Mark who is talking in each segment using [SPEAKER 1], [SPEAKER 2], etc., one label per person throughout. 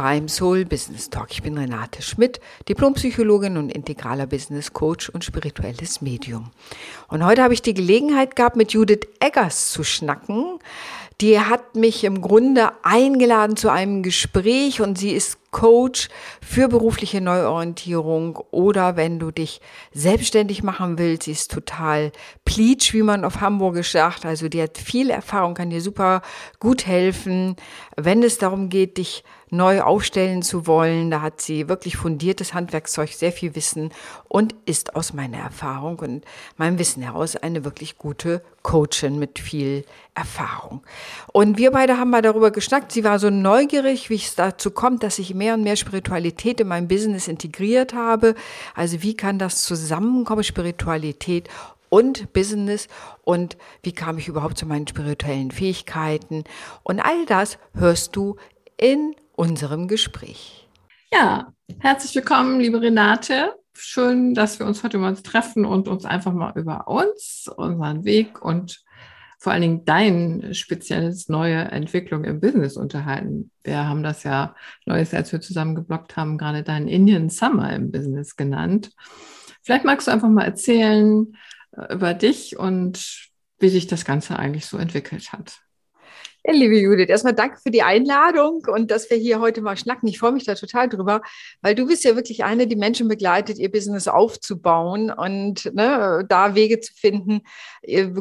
[SPEAKER 1] Beim Soul Business Talk. Ich bin Renate Schmidt, Diplompsychologin und integraler Business Coach und spirituelles Medium. Und heute habe ich die Gelegenheit gehabt, mit Judith Eggers zu schnacken. Die hat mich im Grunde eingeladen zu einem Gespräch und sie ist Coach für berufliche Neuorientierung oder wenn du dich selbstständig machen willst, sie ist total pleatsch, wie man auf Hamburgisch sagt. Also die hat viel Erfahrung, kann dir super gut helfen, wenn es darum geht, dich neu aufstellen zu wollen. Da hat sie wirklich fundiertes Handwerkszeug, sehr viel Wissen und ist aus meiner Erfahrung und meinem Wissen heraus eine wirklich gute Coachin mit viel Erfahrung. Und wir beide haben mal darüber geschnackt. Sie war so neugierig, wie es dazu kommt, dass ich mehr und mehr Spiritualität in mein Business integriert habe. Also wie kann das zusammenkommen, Spiritualität und Business und wie kam ich überhaupt zu meinen spirituellen Fähigkeiten und all das hörst du in unserem Gespräch.
[SPEAKER 2] Ja, herzlich willkommen, liebe Renate. Schön, dass wir uns heute mal treffen und uns einfach mal über uns, unseren Weg und vor allen Dingen dein spezielles neue Entwicklung im Business unterhalten. Wir haben das ja Neues, als wir zusammen geblockt haben, gerade deinen Indian Summer im Business genannt. Vielleicht magst du einfach mal erzählen äh, über dich und wie sich das Ganze eigentlich so entwickelt hat.
[SPEAKER 1] Ja, liebe Judith, erstmal danke für die Einladung und dass wir hier heute mal schnacken. Ich freue mich da total drüber, weil du bist ja wirklich eine, die Menschen begleitet, ihr Business aufzubauen und ne, da Wege zu finden,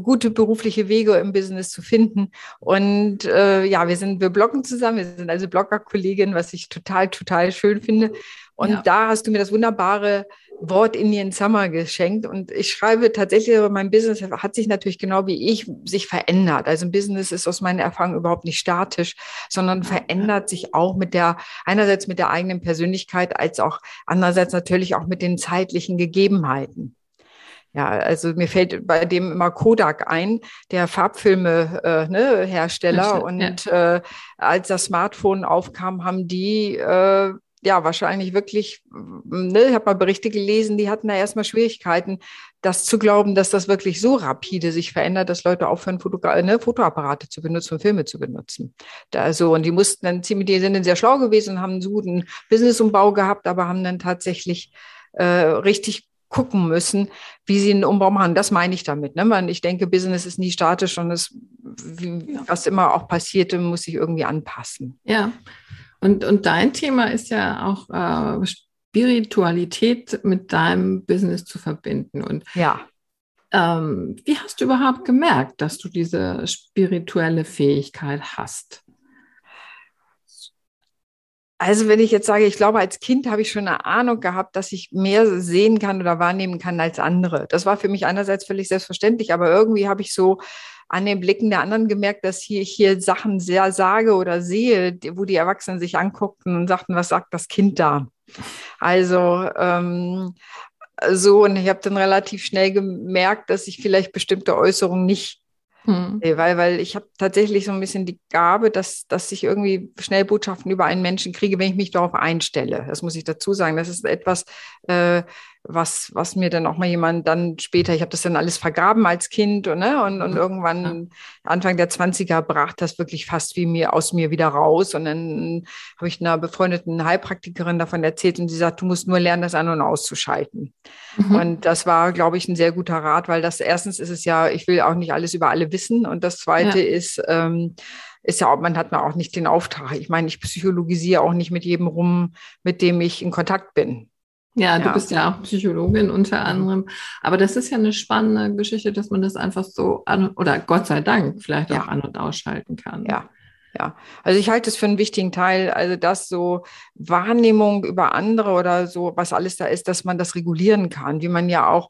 [SPEAKER 1] gute berufliche Wege im Business zu finden. Und äh, ja, wir sind, wir bloggen zusammen, wir sind also Blogger-Kolleginnen, was ich total, total schön finde. Und ja. da hast du mir das wunderbare Wort Indian Summer geschenkt. Und ich schreibe tatsächlich, mein Business hat sich natürlich genau wie ich sich verändert. Also ein Business ist aus meiner Erfahrung überhaupt nicht statisch, sondern verändert sich auch mit der, einerseits mit der eigenen Persönlichkeit, als auch andererseits natürlich auch mit den zeitlichen Gegebenheiten. Ja, also mir fällt bei dem immer Kodak ein, der Farbfilme äh, ne, Hersteller. Und ja. äh, als das Smartphone aufkam, haben die äh, ja, wahrscheinlich wirklich, ne, ich habe mal Berichte gelesen, die hatten da erstmal Schwierigkeiten, das zu glauben, dass das wirklich so rapide sich verändert, dass Leute aufhören, Fotogra ne, Fotoapparate zu benutzen und Filme zu benutzen. Da so, und die mussten dann ziemlich, die sind dann sehr schlau gewesen und haben einen guten Businessumbau gehabt, aber haben dann tatsächlich äh, richtig gucken müssen, wie sie einen Umbau machen. Das meine ich damit. Ne? Ich denke, Business ist nie statisch und es, wie, was immer auch passierte, muss sich irgendwie anpassen.
[SPEAKER 2] Ja. Und, und dein Thema ist ja auch äh, Spiritualität mit deinem Business zu verbinden. Und
[SPEAKER 1] ja.
[SPEAKER 2] Ähm, wie hast du überhaupt gemerkt, dass du diese spirituelle Fähigkeit hast?
[SPEAKER 1] Also wenn ich jetzt sage, ich glaube, als Kind habe ich schon eine Ahnung gehabt, dass ich mehr sehen kann oder wahrnehmen kann als andere. Das war für mich einerseits völlig selbstverständlich, aber irgendwie habe ich so an den Blicken der anderen gemerkt, dass hier, ich hier Sachen sehr sage oder sehe, wo die Erwachsenen sich anguckten und sagten, was sagt das Kind da? Also ähm, so, und ich habe dann relativ schnell gemerkt, dass ich vielleicht bestimmte Äußerungen nicht hm. Weil, weil ich habe tatsächlich so ein bisschen die Gabe, dass, dass ich irgendwie schnell Botschaften über einen Menschen kriege, wenn ich mich darauf einstelle. Das muss ich dazu sagen. Das ist etwas, äh, was, was mir dann auch mal jemand dann später, ich habe das dann alles vergraben als Kind und, ne, und, und mhm. irgendwann Anfang der 20er brach das wirklich fast wie mir aus mir wieder raus. Und dann habe ich einer befreundeten Heilpraktikerin davon erzählt und sie sagt, du musst nur lernen, das an- und auszuschalten. Mhm. Und das war, glaube ich, ein sehr guter Rat, weil das erstens ist es ja, ich will auch nicht alles über alle wissen. Und das zweite ja. ist, ähm, ist ja auch, man hat mir auch nicht den Auftrag. Ich meine, ich psychologisiere auch nicht mit jedem rum, mit dem ich in Kontakt bin.
[SPEAKER 2] Ja, du ja. bist ja auch Psychologin unter anderem. Aber das ist ja eine spannende Geschichte, dass man das einfach so an oder Gott sei Dank vielleicht ja. auch an- und ausschalten kann.
[SPEAKER 1] Ja. Ja, also ich halte es für einen wichtigen Teil, also dass so Wahrnehmung über andere oder so, was alles da ist, dass man das regulieren kann, wie man ja auch,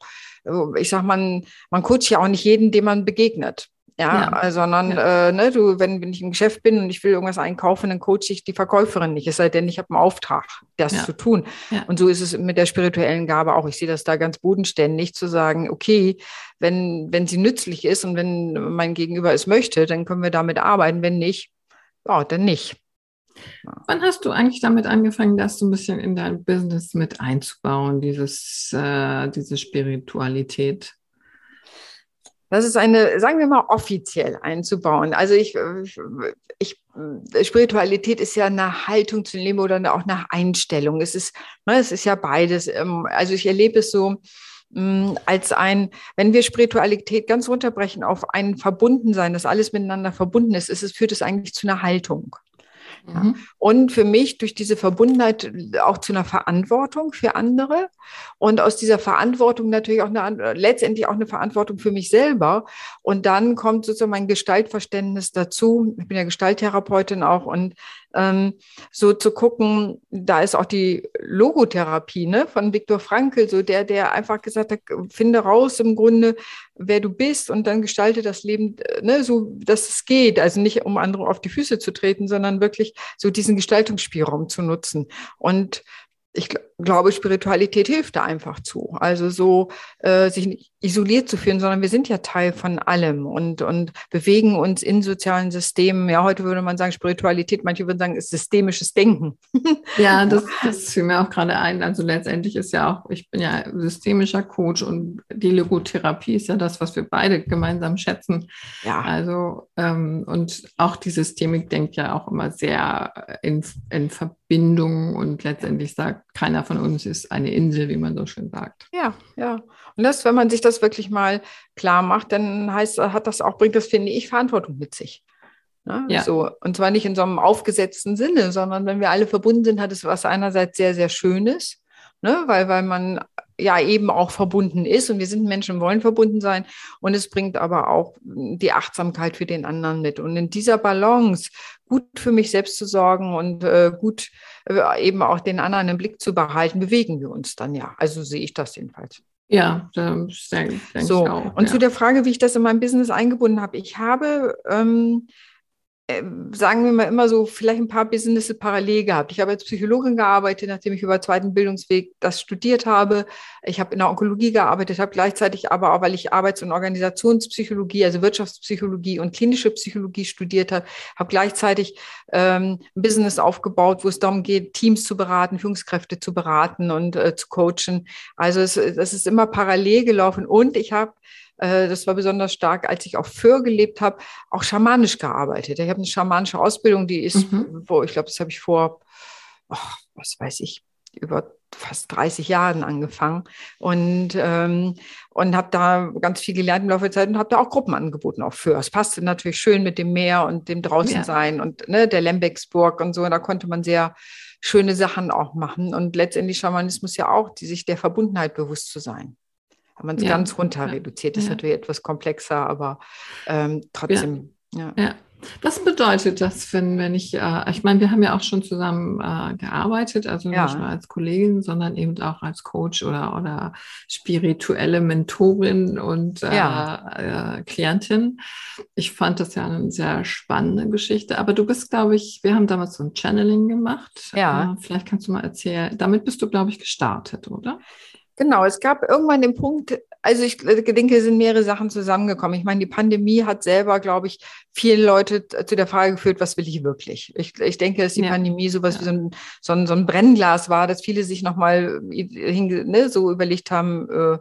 [SPEAKER 1] ich sag mal, man coacht ja auch nicht jeden, dem man begegnet. Ja, ja. Also, sondern ja. Äh, ne, du, wenn, wenn ich im Geschäft bin und ich will irgendwas einkaufen, dann coache ich die Verkäuferin nicht, es sei denn, ich habe einen Auftrag, das ja. zu tun. Und so ist es mit der spirituellen Gabe auch. Ich sehe das da ganz bodenständig, zu sagen, okay, wenn, wenn sie nützlich ist und wenn mein Gegenüber es möchte, dann können wir damit arbeiten. Wenn nicht, ja, dann nicht.
[SPEAKER 2] Wann hast du eigentlich damit angefangen, das so ein bisschen in dein Business mit einzubauen, dieses, äh, diese Spiritualität?
[SPEAKER 1] Das ist eine, sagen wir mal, offiziell einzubauen. Also ich, ich, Spiritualität ist ja eine Haltung zu Leben oder auch nach Einstellung. Es ist, ne, es ist ja beides. Ähm, also ich erlebe es so, mm, als ein, wenn wir Spiritualität ganz runterbrechen auf ein Verbundensein, dass alles miteinander verbunden ist, ist es, führt es eigentlich zu einer Haltung. Mhm. Und für mich durch diese Verbundenheit auch zu einer Verantwortung für andere und aus dieser Verantwortung natürlich auch eine, letztendlich auch eine Verantwortung für mich selber. Und dann kommt sozusagen mein Gestaltverständnis dazu. Ich bin ja Gestalttherapeutin auch und ähm, so zu gucken, da ist auch die Logotherapie ne, von Viktor Frankl, so der, der einfach gesagt hat, finde raus im Grunde, wer du bist und dann gestalte das Leben äh, ne, so, dass es geht. Also nicht, um andere auf die Füße zu treten, sondern wirklich so diesen Gestaltungsspielraum zu nutzen. Und ich glaube, Spiritualität hilft da einfach zu. Also so äh, sich nicht isoliert zu fühlen, sondern wir sind ja Teil von allem und, und bewegen uns in sozialen Systemen. Ja, heute würde man sagen, Spiritualität, manche würden sagen, ist systemisches Denken.
[SPEAKER 2] Ja, das, das fiel mir auch gerade ein. Also letztendlich ist ja auch, ich bin ja systemischer Coach und die Logotherapie ist ja das, was wir beide gemeinsam schätzen. Ja. Also, ähm, und auch die Systemik denkt ja auch immer sehr in, in Verbindung und letztendlich sagt, keiner von uns ist eine Insel, wie man so schön sagt.
[SPEAKER 1] Ja, ja. Und das, wenn man sich das wirklich mal klar macht, dann heißt, hat das auch, bringt das, finde ich, Verantwortung mit sich. Ne? Ja. So, und zwar nicht in so einem aufgesetzten Sinne, sondern wenn wir alle verbunden sind, hat es was einerseits sehr, sehr Schönes, ne? weil, weil man ja eben auch verbunden ist und wir sind Menschen, wollen verbunden sein und es bringt aber auch die Achtsamkeit für den anderen mit. Und in dieser Balance gut für mich selbst zu sorgen und äh, gut äh, eben auch den anderen im Blick zu behalten, bewegen wir uns dann ja. Also sehe ich das jedenfalls.
[SPEAKER 2] Ja, denke,
[SPEAKER 1] so. ich auch. Und ja. zu der Frage, wie ich das in meinem Business eingebunden habe. Ich habe ähm, sagen wir mal immer so, vielleicht ein paar Business parallel gehabt. Ich habe als Psychologin gearbeitet, nachdem ich über zweiten Bildungsweg das studiert habe. Ich habe in der Onkologie gearbeitet, habe gleichzeitig aber auch, weil ich Arbeits- und Organisationspsychologie, also Wirtschaftspsychologie und klinische Psychologie studiert habe, habe gleichzeitig ähm, ein Business aufgebaut, wo es darum geht, Teams zu beraten, Führungskräfte zu beraten und äh, zu coachen. Also es, es ist immer parallel gelaufen und ich habe äh, das war besonders stark, als ich auf Föhr gelebt habe, auch schamanisch gearbeitet. Ich habe eine schamanische Ausbildung, die ist, mhm. wo ich glaube, das habe ich vor, oh, was weiß ich, über fast 30 Jahren angefangen und, ähm, und habe da ganz viel gelernt im Laufe der Zeit und habe da auch Gruppen angeboten, auch für. Es passte natürlich schön mit dem Meer und dem Draußensein ja. und ne, der Lembecksburg und so. Da konnte man sehr schöne Sachen auch machen. Und letztendlich Schamanismus ja auch, die sich der Verbundenheit bewusst zu sein wenn man es ja. ganz runter reduziert. Das ist natürlich etwas komplexer, aber ähm, trotzdem.
[SPEAKER 2] ja. ja. Was bedeutet das, wenn, wenn ich, äh, ich meine, wir haben ja auch schon zusammen äh, gearbeitet, also ja. nicht nur als Kollegin, sondern eben auch als Coach oder, oder spirituelle Mentorin und äh, ja. äh, Klientin. Ich fand das ja eine sehr spannende Geschichte, aber du bist, glaube ich, wir haben damals so ein Channeling gemacht. Ja. Äh, vielleicht kannst du mal erzählen, damit bist du, glaube ich, gestartet, oder?
[SPEAKER 1] Genau, es gab irgendwann den Punkt, also ich denke, es sind mehrere Sachen zusammengekommen. Ich meine, die Pandemie hat selber, glaube ich, viele Leute zu der Frage geführt, was will ich wirklich? Ich, ich denke, dass die ja. Pandemie sowas ja. wie so ein, so, ein, so ein Brennglas war, dass viele sich nochmal ne, so überlegt haben, äh, äh,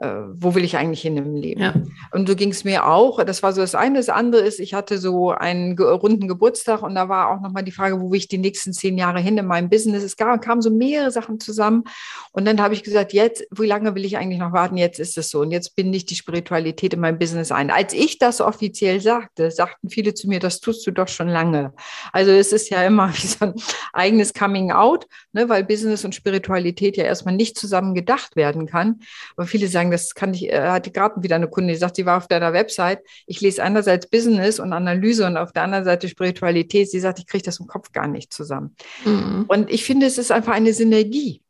[SPEAKER 1] wo will ich eigentlich hin im Leben? Ja. Und so ging es mir auch. Das war so das eine. Das andere ist, ich hatte so einen runden Geburtstag und da war auch nochmal die Frage, wo will ich die nächsten zehn Jahre hin in meinem Business? Es gab, kamen so mehrere Sachen zusammen. Und dann habe ich gesagt, jetzt, wie lange will ich eigentlich noch warten? Jetzt ist es so. Und jetzt binde ich die Spiritualität in mein Business ein. Als ich das offiziell sagte, sagten viele zu mir, das tust du doch schon lange. Also es ist ja immer wie so ein eigenes Coming Out, ne, weil Business und Spiritualität ja erstmal nicht zusammen gedacht werden kann. Aber viele sagen, sagen, das kann ich, äh, hatte gerade wieder eine Kunde, die sagt, sie war auf deiner Website, ich lese einerseits Business und Analyse und auf der anderen Seite Spiritualität. Sie sagt, ich kriege das im Kopf gar nicht zusammen. Mhm. Und ich finde, es ist einfach eine Synergie.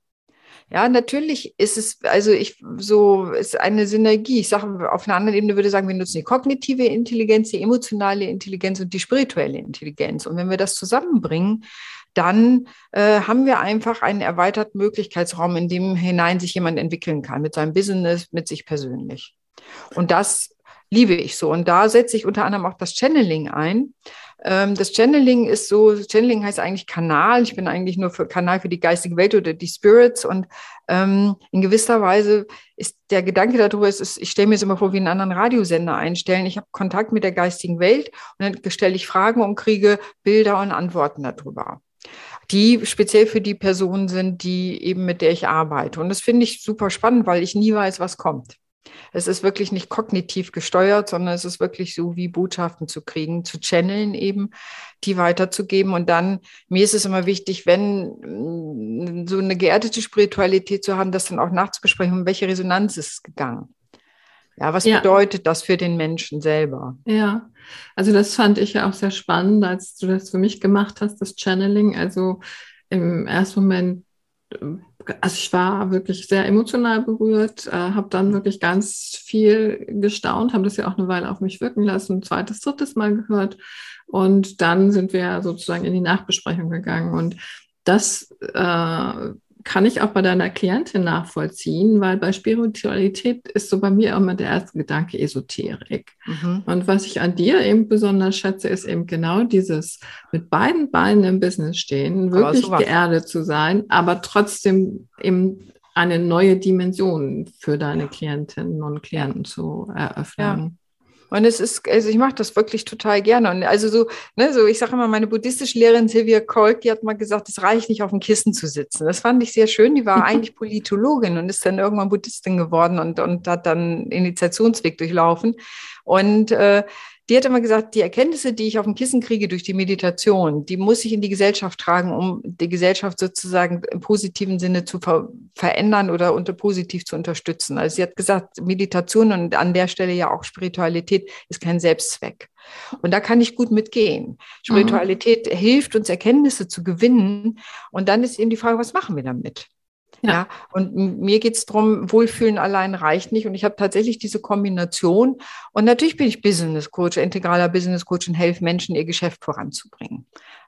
[SPEAKER 1] Ja, natürlich ist es, also ich, so ist eine Synergie. Ich sage, auf einer anderen Ebene würde ich sagen, wir nutzen die kognitive Intelligenz, die emotionale Intelligenz und die spirituelle Intelligenz. Und wenn wir das zusammenbringen, dann äh, haben wir einfach einen erweiterten Möglichkeitsraum, in dem hinein sich jemand entwickeln kann, mit seinem Business, mit sich persönlich. Und das liebe ich so. Und da setze ich unter anderem auch das Channeling ein, das Channeling ist so, Channeling heißt eigentlich Kanal. Ich bin eigentlich nur für Kanal für die geistige Welt oder die Spirits und ähm, in gewisser Weise ist der Gedanke darüber, ist, ich stelle mir es immer vor, wie einen anderen Radiosender einstellen. Ich habe Kontakt mit der geistigen Welt und dann stelle ich Fragen und kriege Bilder und Antworten darüber die speziell für die Personen sind, die eben mit der ich arbeite. Und das finde ich super spannend, weil ich nie weiß, was kommt. Es ist wirklich nicht kognitiv gesteuert, sondern es ist wirklich so, wie Botschaften zu kriegen, zu channeln eben, die weiterzugeben. Und dann, mir ist es immer wichtig, wenn mm, so eine geerdete Spiritualität zu haben, das dann auch nachzubesprechen, um welche Resonanz ist es gegangen. Ja, was ja. bedeutet das für den Menschen selber?
[SPEAKER 2] Ja, also das fand ich ja auch sehr spannend, als du das für mich gemacht hast, das Channeling. Also im ersten Moment also ich war wirklich sehr emotional berührt, äh, habe dann wirklich ganz viel gestaunt, habe das ja auch eine Weile auf mich wirken lassen, ein zweites, drittes Mal gehört. Und dann sind wir sozusagen in die Nachbesprechung gegangen. Und das äh, kann ich auch bei deiner Klientin nachvollziehen, weil bei Spiritualität ist so bei mir immer der erste Gedanke Esoterik. Mhm. Und was ich an dir eben besonders schätze, ist eben genau dieses mit beiden Beinen im Business stehen, wirklich geerdet zu sein, aber trotzdem eben eine neue Dimension für deine Klientinnen und Klienten zu eröffnen. Ja.
[SPEAKER 1] Und es ist, also ich mache das wirklich total gerne. Und also so, ne, so ich sage immer, meine buddhistische Lehrerin Sylvia Kolk, die hat mal gesagt, es reicht nicht auf dem Kissen zu sitzen. Das fand ich sehr schön. Die war eigentlich Politologin und ist dann irgendwann Buddhistin geworden und, und hat dann Initiationsweg durchlaufen. Und äh, die hat immer gesagt, die Erkenntnisse, die ich auf dem Kissen kriege durch die Meditation, die muss ich in die Gesellschaft tragen, um die Gesellschaft sozusagen im positiven Sinne zu ver verändern oder unter positiv zu unterstützen. Also sie hat gesagt, Meditation und an der Stelle ja auch Spiritualität ist kein Selbstzweck. Und da kann ich gut mitgehen. Spiritualität mhm. hilft uns, Erkenntnisse zu gewinnen. Und dann ist eben die Frage, was machen wir damit? Ja. ja. und mir geht es darum, Wohlfühlen allein reicht nicht. Und ich habe tatsächlich diese Kombination. Und natürlich bin ich Business Coach, integraler Business Coach und helfe Menschen, ihr Geschäft voranzubringen.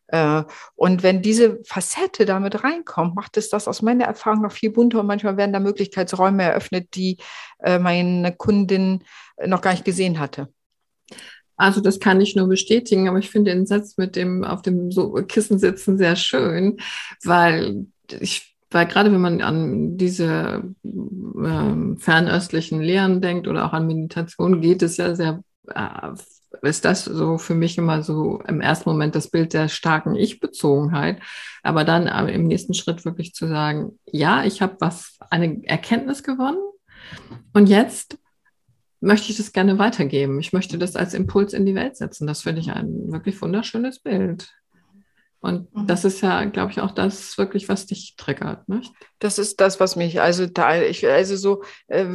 [SPEAKER 1] Äh, und wenn diese Facette damit reinkommt, macht es das aus meiner Erfahrung noch viel bunter und manchmal werden da Möglichkeitsräume eröffnet, die äh, meine Kundin noch gar nicht gesehen hatte.
[SPEAKER 2] Also das kann ich nur bestätigen, aber ich finde den Satz mit dem auf dem so Kissen sitzen sehr schön, weil ich weil gerade wenn man an diese ähm, fernöstlichen Lehren denkt oder auch an Meditation, geht es ja sehr, äh, ist das so für mich immer so im ersten Moment das Bild der starken Ich-Bezogenheit. Aber dann äh, im nächsten Schritt wirklich zu sagen, ja, ich habe was, eine Erkenntnis gewonnen und jetzt möchte ich das gerne weitergeben. Ich möchte das als Impuls in die Welt setzen. Das finde ich ein wirklich wunderschönes Bild. Und mhm. das ist ja, glaube ich, auch das wirklich, was dich triggert. Nicht?
[SPEAKER 1] Das ist das, was mich, also da, ich, also so, äh,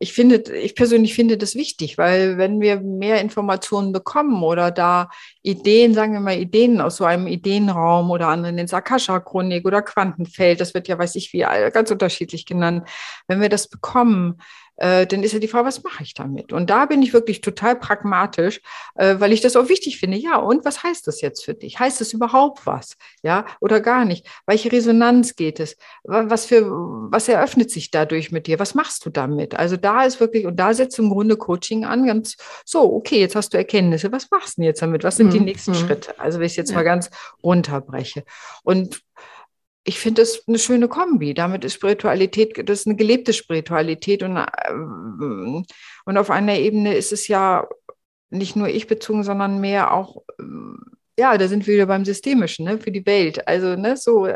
[SPEAKER 1] ich finde, ich persönlich finde das wichtig, weil wenn wir mehr Informationen bekommen oder da Ideen, sagen wir mal Ideen aus so einem Ideenraum oder anderen in Sakasha-Chronik oder Quantenfeld, das wird ja, weiß ich wie, ganz unterschiedlich genannt, wenn wir das bekommen, äh, dann ist ja die Frage, was mache ich damit? Und da bin ich wirklich total pragmatisch, äh, weil ich das auch wichtig finde. Ja, und was heißt das jetzt für dich? Heißt es überhaupt was? Ja, oder gar nicht? Welche Resonanz geht es? Was für, was eröffnet sich dadurch mit dir? Was machst du damit? Also da ist wirklich, und da setzt im Grunde Coaching an, ganz so, okay, jetzt hast du Erkenntnisse. Was machst du denn jetzt damit? Was sind die mhm. nächsten mhm. Schritte? Also wenn ich es jetzt ja. mal ganz runterbreche. Und ich finde das eine schöne Kombi. Damit ist Spiritualität, das ist eine gelebte Spiritualität und, ähm, und auf einer Ebene ist es ja nicht nur ich bezogen, sondern mehr auch, ähm, ja, da sind wir wieder beim Systemischen, ne, für die Welt. Also, ne, so,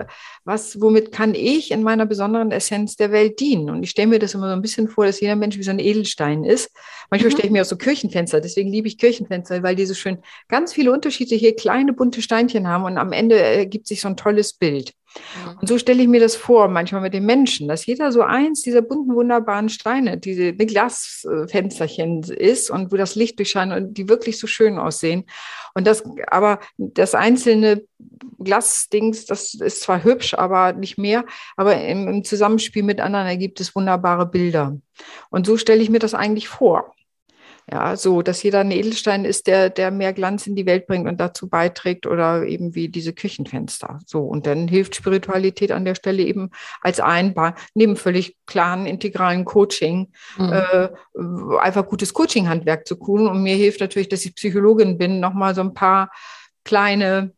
[SPEAKER 1] was, womit kann ich in meiner besonderen Essenz der Welt dienen? Und ich stelle mir das immer so ein bisschen vor, dass jeder Mensch wie so ein Edelstein ist. Manchmal mhm. stelle ich mir auch so Kirchenfenster, deswegen liebe ich Kirchenfenster, weil die so schön ganz viele unterschiedliche kleine bunte Steinchen haben und am Ende ergibt sich so ein tolles Bild. Und so stelle ich mir das vor, manchmal mit den Menschen, dass jeder so eins dieser bunten, wunderbaren Steine, diese Glasfensterchen ist und wo das Licht durchscheint und die wirklich so schön aussehen. Und das, aber das einzelne Glasdings, das ist zwar hübsch, aber nicht mehr, aber im, im Zusammenspiel mit anderen ergibt es wunderbare Bilder. Und so stelle ich mir das eigentlich vor. Ja, so, dass jeder ein Edelstein ist, der, der mehr Glanz in die Welt bringt und dazu beiträgt oder eben wie diese Küchenfenster. So, und dann hilft Spiritualität an der Stelle eben als Einbar, neben völlig klaren, integralen Coaching, mhm. äh, einfach gutes Coaching-Handwerk zu tun. Und mir hilft natürlich, dass ich Psychologin bin, nochmal so ein paar kleine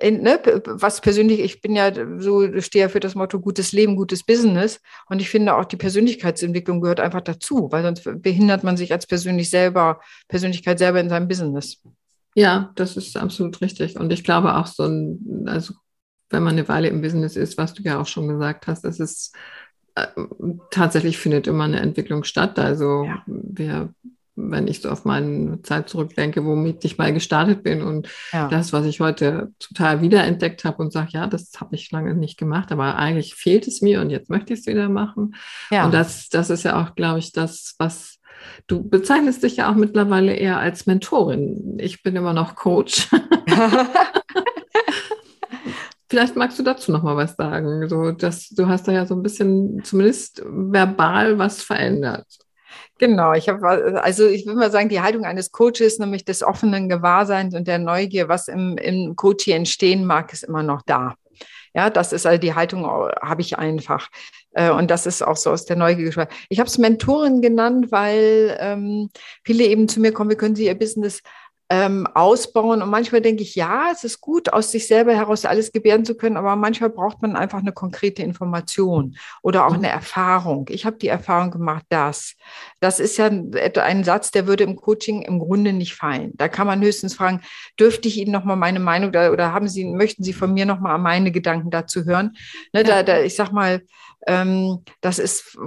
[SPEAKER 1] in, ne, was persönlich, ich bin ja so, stehe ja für das Motto gutes Leben, gutes Business. Und ich finde auch die Persönlichkeitsentwicklung gehört einfach dazu, weil sonst behindert man sich als persönlich selber, Persönlichkeit selber in seinem Business.
[SPEAKER 2] Ja, das ist absolut richtig. Und ich glaube auch so ein, also wenn man eine Weile im Business ist, was du ja auch schon gesagt hast, es ist äh, tatsächlich findet immer eine Entwicklung statt. Also ja. wir wenn ich so auf meine Zeit zurückdenke, womit ich mal gestartet bin und ja. das, was ich heute total wiederentdeckt habe und sage, ja, das habe ich lange nicht gemacht, aber eigentlich fehlt es mir und jetzt möchte ich es wieder machen. Ja. Und das, das ist ja auch, glaube ich, das, was du bezeichnest dich ja auch mittlerweile eher als Mentorin. Ich bin immer noch Coach. Vielleicht magst du dazu noch mal was sagen. So, dass du hast da ja so ein bisschen zumindest verbal was verändert.
[SPEAKER 1] Genau, ich habe, also ich würde mal sagen, die Haltung eines Coaches, nämlich des offenen Gewahrseins und der Neugier, was im, im Coaching entstehen mag, ist immer noch da. Ja, das ist also die Haltung, habe ich einfach. Äh, und das ist auch so aus der Neugier gesprochen. Ich habe es Mentorin genannt, weil ähm, viele eben zu mir kommen, wie können Sie Ihr Business ähm, ausbauen. Und manchmal denke ich, ja, es ist gut, aus sich selber heraus alles gebären zu können, aber manchmal braucht man einfach eine konkrete Information oder auch mhm. eine Erfahrung. Ich habe die Erfahrung gemacht, dass das ist ja ein Satz, der würde im Coaching im Grunde nicht fallen. Da kann man höchstens fragen, dürfte ich Ihnen noch mal meine Meinung da, oder haben Sie, möchten Sie von mir noch mal meine Gedanken dazu hören? Ne, ja. da, da, ich sag mal, ähm, das ist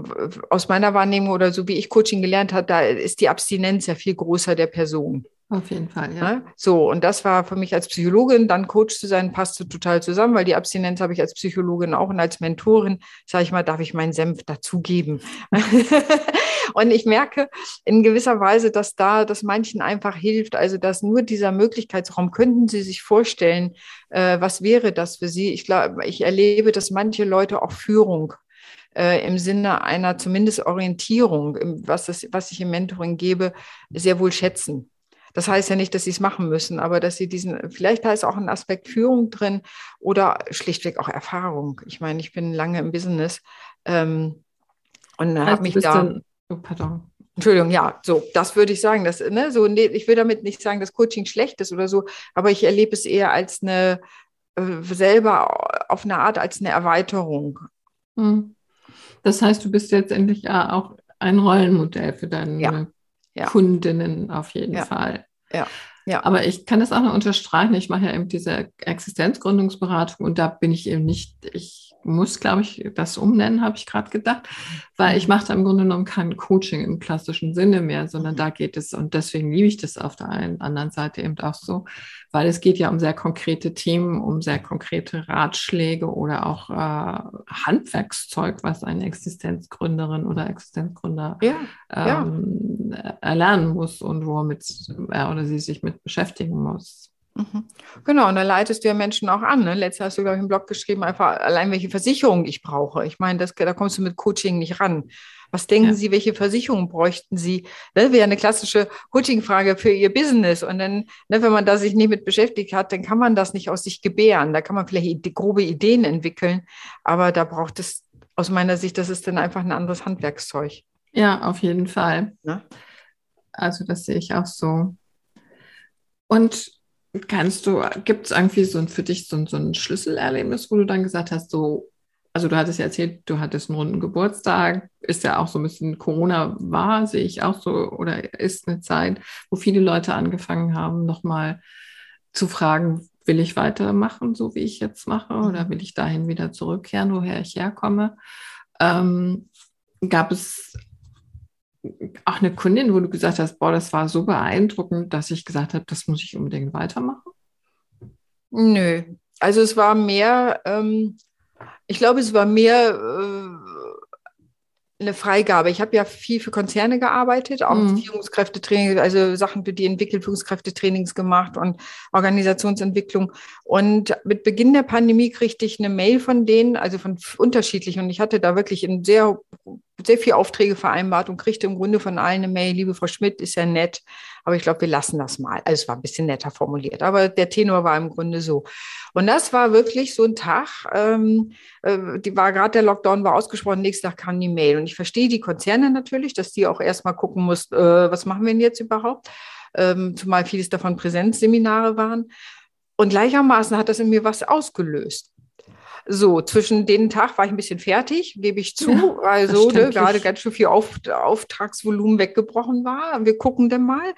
[SPEAKER 1] aus meiner Wahrnehmung oder so wie ich Coaching gelernt habe, da ist die Abstinenz ja viel größer der Person.
[SPEAKER 2] Auf jeden Fall, ja. Ne?
[SPEAKER 1] So, und das war für mich als Psychologin, dann Coach zu sein, passte total zusammen, weil die Abstinenz habe ich als Psychologin auch und als Mentorin, sage ich mal, darf ich meinen Senf dazugeben. und ich merke in gewisser Weise, dass da das manchen einfach hilft, also dass nur dieser Möglichkeitsraum, könnten Sie sich vorstellen, äh, was wäre das für Sie? Ich glaube, ich erlebe, dass manche Leute auch Führung äh, im Sinne einer zumindest Orientierung, was, das, was ich im Mentoring gebe, sehr wohl schätzen. Das heißt ja nicht, dass sie es machen müssen, aber dass sie diesen, vielleicht da ist auch ein Aspekt Führung drin oder schlichtweg auch Erfahrung. Ich meine, ich bin lange im Business ähm, und also habe mich da. Oh, pardon. Entschuldigung, ja, so, das würde ich sagen. Dass, ne, so, nee, ich will damit nicht sagen, dass Coaching schlecht ist oder so, aber ich erlebe es eher als eine, äh, selber auf eine Art als eine Erweiterung.
[SPEAKER 2] Hm. Das heißt, du bist jetzt endlich ja auch ein Rollenmodell für deine ja ja. Kundinnen auf jeden ja. Fall.
[SPEAKER 1] Ja. Ja.
[SPEAKER 2] Aber ich kann das auch noch unterstreichen. Ich mache ja eben diese Existenzgründungsberatung und da bin ich eben nicht, ich muss, glaube ich, das umnennen, habe ich gerade gedacht, weil ich mhm. mache da im Grunde genommen kein Coaching im klassischen Sinne mehr, sondern mhm. da geht es, und deswegen liebe ich das auf der einen anderen Seite eben auch so, weil es geht ja um sehr konkrete Themen, um sehr konkrete Ratschläge oder auch äh, Handwerkszeug, was eine Existenzgründerin oder Existenzgründer ja, ähm, ja. erlernen muss und womit er oder sie sich mit beschäftigen muss.
[SPEAKER 1] Mhm. Genau, und da leitest du ja Menschen auch an. Ne? Letztes hast du, glaube ich, im Blog geschrieben, einfach allein welche Versicherung ich brauche. Ich meine, das, da kommst du mit Coaching nicht ran. Was denken ja. Sie, welche Versicherungen bräuchten Sie? Das wäre eine klassische Coaching-Frage für Ihr Business. Und dann, ne, wenn man da sich nicht mit beschäftigt hat, dann kann man das nicht aus sich gebären. Da kann man vielleicht grobe Ideen entwickeln, aber da braucht es aus meiner Sicht, das ist dann einfach ein anderes Handwerkszeug.
[SPEAKER 2] Ja, auf jeden Fall. Ja? Also das sehe ich auch so. Und Kannst du, gibt es irgendwie so ein, für dich so ein, so ein Schlüsselerlebnis, wo du dann gesagt hast, so, also du hattest ja erzählt, du hattest einen runden Geburtstag, ist ja auch so ein bisschen Corona war, sehe ich auch so, oder ist eine Zeit, wo viele Leute angefangen haben, nochmal zu fragen, will ich weitermachen, so wie ich jetzt mache, oder will ich dahin wieder zurückkehren, woher ich herkomme? Ähm, gab es auch eine Kundin, wo du gesagt hast, boah, das war so beeindruckend, dass ich gesagt habe, das muss ich unbedingt weitermachen?
[SPEAKER 1] Nö, also es war mehr, ähm, ich glaube, es war mehr äh, eine Freigabe. Ich habe ja viel für Konzerne gearbeitet, auch mhm. Führungskräftetraining, also Sachen für die entwickelt, Führungskräftetrainings gemacht und Organisationsentwicklung. Und mit Beginn der Pandemie kriegte ich eine Mail von denen, also von unterschiedlichen. Und ich hatte da wirklich ein sehr sehr viele Aufträge vereinbart und kriegte im Grunde von allen eine Mail, liebe Frau Schmidt, ist ja nett, aber ich glaube, wir lassen das mal. Also es war ein bisschen netter formuliert, aber der Tenor war im Grunde so. Und das war wirklich so ein Tag, ähm, äh, die war gerade der Lockdown war ausgesprochen, nächsten Tag kam die Mail. Und ich verstehe die Konzerne natürlich, dass die auch erstmal gucken muss, äh, was machen wir denn jetzt überhaupt? Ähm, zumal vieles davon Präsenzseminare waren. Und gleichermaßen hat das in mir was ausgelöst. So, zwischen den Tag war ich ein bisschen fertig, gebe ich zu, ja, also ne, gerade ganz schön viel Auf, Auftragsvolumen weggebrochen war. Wir gucken dann mal.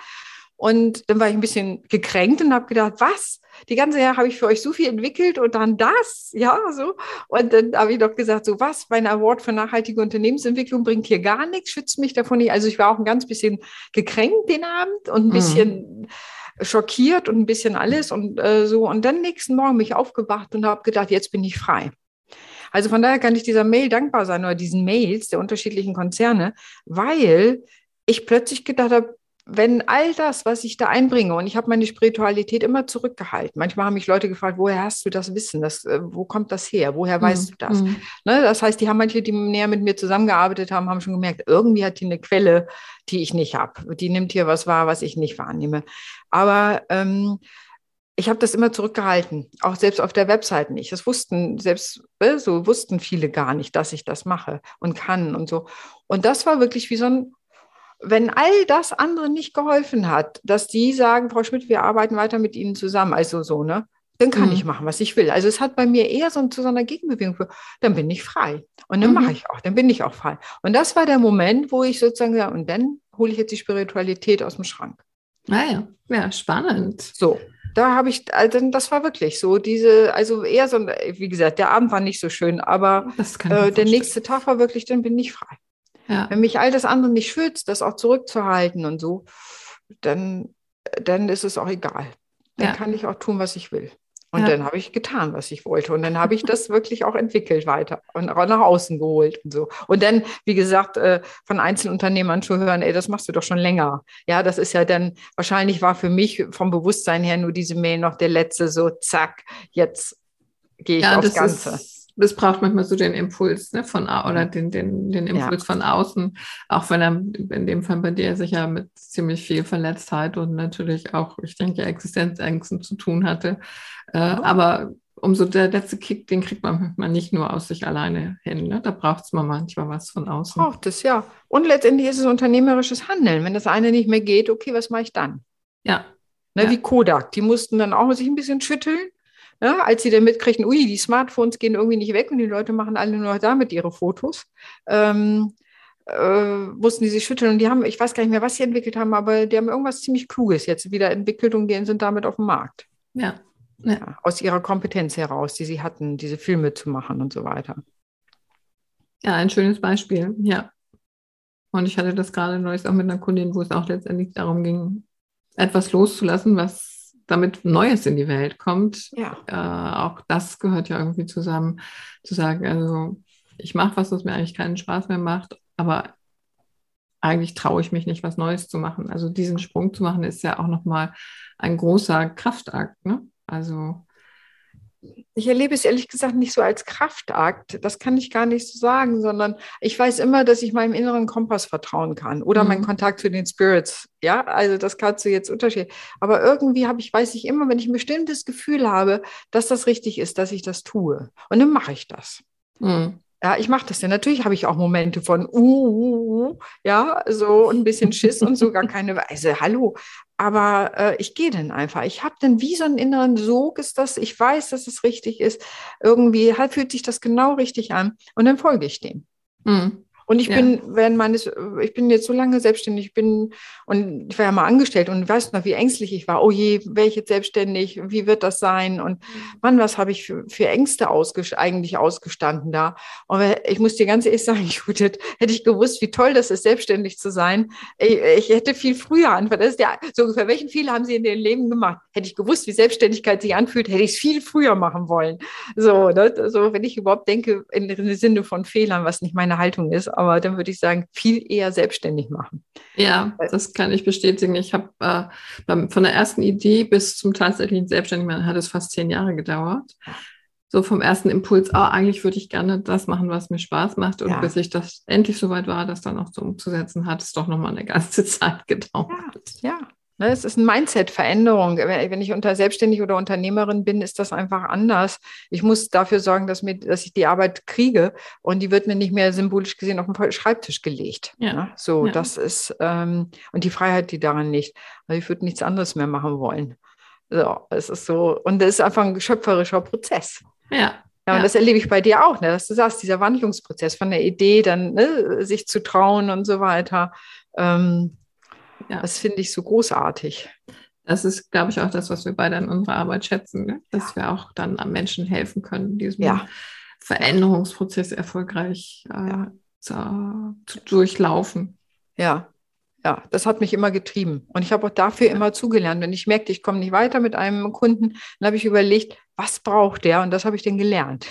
[SPEAKER 1] Und dann war ich ein bisschen gekränkt und habe gedacht, was? Die ganze Jahr habe ich für euch so viel entwickelt und dann das, ja, so. Und dann habe ich doch gesagt, so was, mein Award für nachhaltige Unternehmensentwicklung bringt hier gar nichts, schützt mich davon nicht. Also ich war auch ein ganz bisschen gekränkt den Abend und ein mhm. Schockiert und ein bisschen alles und äh, so. Und dann nächsten Morgen bin ich aufgewacht und habe gedacht, jetzt bin ich frei. Also von daher kann ich dieser Mail dankbar sein oder diesen Mails der unterschiedlichen Konzerne, weil ich plötzlich gedacht habe, wenn all das, was ich da einbringe, und ich habe meine Spiritualität immer zurückgehalten. Manchmal haben mich Leute gefragt, woher hast du das Wissen? Das, äh, wo kommt das her? Woher weißt mhm. du das? Mhm. Ne, das heißt, die haben manche, die näher mit mir zusammengearbeitet haben, haben schon gemerkt, irgendwie hat die eine Quelle, die ich nicht habe. Die nimmt hier was wahr, was ich nicht wahrnehme. Aber ähm, ich habe das immer zurückgehalten, auch selbst auf der Website nicht. Das wussten selbst äh, so wussten viele gar nicht, dass ich das mache und kann und so. Und das war wirklich wie so ein wenn all das andere nicht geholfen hat, dass die sagen, Frau Schmidt, wir arbeiten weiter mit Ihnen zusammen, also so, ne? Dann kann mhm. ich machen, was ich will. Also es hat bei mir eher so zu so einer Gegenbewegung geführt. Dann bin ich frei. Und dann mhm. mache ich auch, dann bin ich auch frei. Und das war der Moment, wo ich sozusagen gesagt und dann hole ich jetzt die Spiritualität aus dem Schrank.
[SPEAKER 2] Naja, ah ja, spannend.
[SPEAKER 1] So, da habe ich, also das war wirklich so, diese, also eher so, wie gesagt, der Abend war nicht so schön, aber äh, der nächste Tag war wirklich, dann bin ich frei. Ja. Wenn mich all das andere nicht schützt, das auch zurückzuhalten und so, dann, dann ist es auch egal. Dann ja. kann ich auch tun, was ich will. Und ja. dann habe ich getan, was ich wollte. Und dann habe ich das wirklich auch entwickelt weiter und auch nach außen geholt und so. Und dann, wie gesagt, äh, von Einzelunternehmern zu hören, ey, das machst du doch schon länger. Ja, das ist ja dann, wahrscheinlich war für mich vom Bewusstsein her nur diese Mail noch der letzte, so zack, jetzt gehe ich ja, aufs Ganze.
[SPEAKER 2] Ist, das braucht manchmal so den Impuls ne, von oder den, den, den Impuls ja. von außen, auch wenn er in dem Fall bei dir sicher mit ziemlich viel Verletztheit und natürlich auch, ich denke, Existenzängsten zu tun hatte. Äh, oh. Aber umso der letzte Kick, den kriegt man manchmal nicht nur aus sich alleine hin. Ne? Da braucht es manchmal was von außen.
[SPEAKER 1] Braucht es, ja. Und letztendlich ist es unternehmerisches Handeln. Wenn das eine nicht mehr geht, okay, was mache ich dann?
[SPEAKER 2] Ja.
[SPEAKER 1] Ne, ja. Wie Kodak, die mussten dann auch sich ein bisschen schütteln ja, als sie dann mitkriegten, ui, die Smartphones gehen irgendwie nicht weg und die Leute machen alle nur damit ihre Fotos, ähm, äh, mussten die sich schütteln. Und die haben, ich weiß gar nicht mehr, was sie entwickelt haben, aber die haben irgendwas ziemlich Kluges jetzt wieder entwickelt und gehen, sind damit auf dem Markt.
[SPEAKER 2] Ja.
[SPEAKER 1] ja. ja aus ihrer Kompetenz heraus, die sie hatten, diese Filme zu machen und so weiter.
[SPEAKER 2] Ja, ein schönes Beispiel, ja. Und ich hatte das gerade neulich auch mit einer Kundin, wo es auch letztendlich darum ging, etwas loszulassen, was damit Neues in die Welt kommt. Ja. Äh, auch das gehört ja irgendwie zusammen, zu sagen, also ich mache was, was mir eigentlich keinen Spaß mehr macht, aber eigentlich traue ich mich nicht, was Neues zu machen. Also diesen Sprung zu machen, ist ja auch nochmal ein großer Kraftakt. Ne? Also
[SPEAKER 1] ich erlebe es ehrlich gesagt nicht so als Kraftakt. Das kann ich gar nicht so sagen, sondern ich weiß immer, dass ich meinem inneren Kompass vertrauen kann oder mhm. meinen Kontakt zu den Spirits. Ja, also das kannst du jetzt unterschiedlich. Aber irgendwie habe ich, weiß ich immer, wenn ich ein bestimmtes Gefühl habe, dass das richtig ist, dass ich das tue. Und dann mache ich das. Mhm. Ja, ich mache das ja. Natürlich habe ich auch Momente von, uh, uh, uh, ja, so ein bisschen Schiss und so, gar keine Weise. Hallo. Aber äh, ich gehe dann einfach. Ich habe dann wie so einen inneren Sog, ist das, ich weiß, dass es richtig ist. Irgendwie halt fühlt sich das genau richtig an und dann folge ich dem. Mhm. Und ich ja. bin während meines, ich bin jetzt so lange selbstständig, ich bin und ich war ja mal angestellt und weißt noch, wie ängstlich ich war. Oh je, wäre ich jetzt selbstständig? Wie wird das sein? Und Mann, was habe ich für, für Ängste ausges eigentlich ausgestanden da? Und ich muss dir ganz ehrlich sagen, Judith, hätte ich gewusst, wie toll das ist, selbstständig zu sein, ich, ich hätte viel früher anfangen. Das ist ja so ungefähr, welchen Fehler haben Sie in Ihrem Leben gemacht? Hätte ich gewusst, wie Selbstständigkeit sich anfühlt, hätte ich es viel früher machen wollen. So, ne? so wenn ich überhaupt denke, im Sinne von Fehlern, was nicht meine Haltung ist aber dann würde ich sagen, viel eher selbstständig machen.
[SPEAKER 2] Ja, das kann ich bestätigen. Ich habe äh, von der ersten Idee bis zum tatsächlichen Selbstständigmachen hat es fast zehn Jahre gedauert. So vom ersten Impuls, oh, eigentlich würde ich gerne das machen, was mir Spaß macht. Und ja. bis ich das endlich so weit war, das dann auch so umzusetzen, hat es doch nochmal eine ganze Zeit gedauert.
[SPEAKER 1] Ja, ja. Ne, es ist eine Mindset-Veränderung. Wenn ich unter selbstständig oder Unternehmerin bin, ist das einfach anders. Ich muss dafür sorgen, dass, mir, dass ich die Arbeit kriege und die wird mir nicht mehr symbolisch gesehen auf den Schreibtisch gelegt. Ja. Ne? So, ja. das ist, ähm, und die Freiheit, die daran liegt. Also ich würde nichts anderes mehr machen wollen. So, es ist so, und das ist einfach ein schöpferischer Prozess.
[SPEAKER 2] Ja.
[SPEAKER 1] Ja, und ja. das erlebe ich bei dir auch, ne, dass du sagst, dieser Wandlungsprozess von der Idee, dann ne, sich zu trauen und so weiter. Ähm, ja. Das finde ich so großartig.
[SPEAKER 2] Das ist, glaube ich, auch das, was wir beide an unserer Arbeit schätzen, ne? dass wir auch dann am Menschen helfen können, diesen ja. Veränderungsprozess erfolgreich äh, zu, zu, durchlaufen.
[SPEAKER 1] Ja, ja, das hat mich immer getrieben. Und ich habe auch dafür immer zugelernt. Wenn ich merkte, ich komme nicht weiter mit einem Kunden, dann habe ich überlegt, was braucht der? Und das habe ich dann gelernt.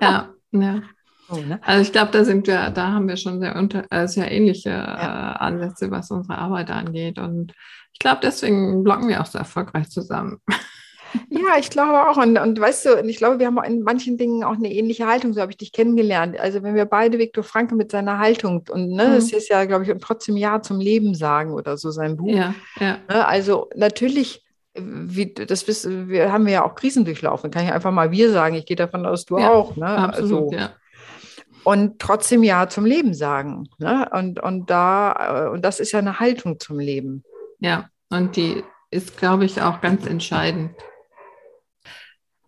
[SPEAKER 2] Ja, ja. Oh, ne? Also ich glaube, da sind wir, da haben wir schon sehr, unter, äh, sehr ähnliche ja. äh, Ansätze, was unsere Arbeit angeht. Und ich glaube, deswegen blocken wir auch so erfolgreich zusammen.
[SPEAKER 1] Ja, ich glaube auch. Und, und weißt du, ich glaube, wir haben in manchen Dingen auch eine ähnliche Haltung. So habe ich dich kennengelernt. Also wenn wir beide Viktor Franke mit seiner Haltung und ne, mhm. das ist ja, glaube ich, und trotzdem Ja zum Leben sagen oder so sein Buch.
[SPEAKER 2] Ja, ja.
[SPEAKER 1] Ne, also natürlich wie das wissen, wir haben ja auch Krisen durchlaufen. Kann ich einfach mal wir sagen. Ich gehe davon aus, du ja, auch. Ne?
[SPEAKER 2] Absolut, also, ja.
[SPEAKER 1] Und trotzdem Ja zum Leben sagen. Ne? Und, und da, äh, und das ist ja eine Haltung zum Leben.
[SPEAKER 2] Ja, und die ist, glaube ich, auch ganz entscheidend.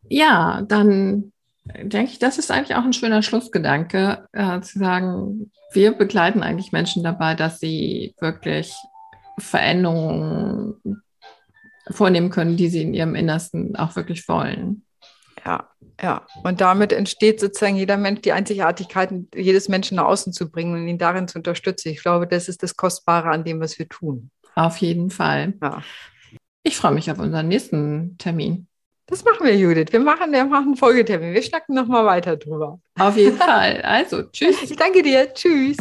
[SPEAKER 2] Ja, dann denke ich, das ist eigentlich auch ein schöner Schlussgedanke, äh, zu sagen, wir begleiten eigentlich Menschen dabei, dass sie wirklich Veränderungen vornehmen können, die sie in ihrem Innersten auch wirklich wollen.
[SPEAKER 1] Ja, ja. Und damit entsteht sozusagen jeder Mensch die Einzigartigkeit jedes Menschen nach außen zu bringen und ihn darin zu unterstützen. Ich glaube, das ist das Kostbare an dem, was wir tun.
[SPEAKER 2] Auf jeden Fall. Ja. Ich freue mich auf unseren nächsten Termin.
[SPEAKER 1] Das machen wir, Judith. Wir machen, wir machen einen Folgetermin. Wir schnacken nochmal weiter drüber.
[SPEAKER 2] Auf jeden Fall. Also, tschüss.
[SPEAKER 1] Ich danke dir. Tschüss.